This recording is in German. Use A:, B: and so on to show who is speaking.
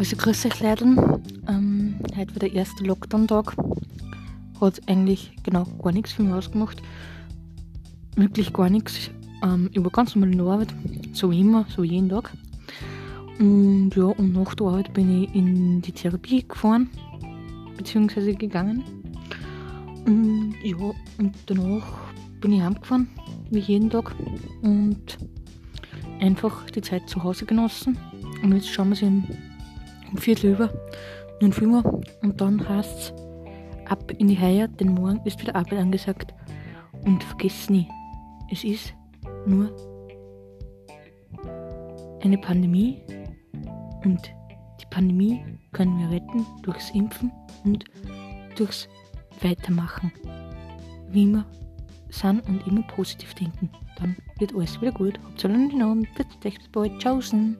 A: Also grüß euch Leideln. Ähm, heute war der erste Lockdown-Tag. Hat eigentlich genau gar nichts für mich ausgemacht. Wirklich gar nichts. Ähm, ich war ganz normal in der Arbeit. So wie immer, so jeden Tag. Und ja, und nach der Arbeit bin ich in die Therapie gefahren. Beziehungsweise gegangen. Und ja, und danach bin ich heimgefahren. Wie jeden Tag. Und einfach die Zeit zu Hause genossen. Und jetzt schauen wir uns im um Viertel über, nun Finger und dann heißt es ab in die Haie, denn morgen ist wieder Arbeit angesagt. Und vergiss nie, es ist nur eine Pandemie und die Pandemie können wir retten durchs Impfen und durchs Weitermachen. Wie immer sind und immer positiv denken. Dann wird alles wieder gut. Hauptsache den Abend. Bis bald. Tschaußen.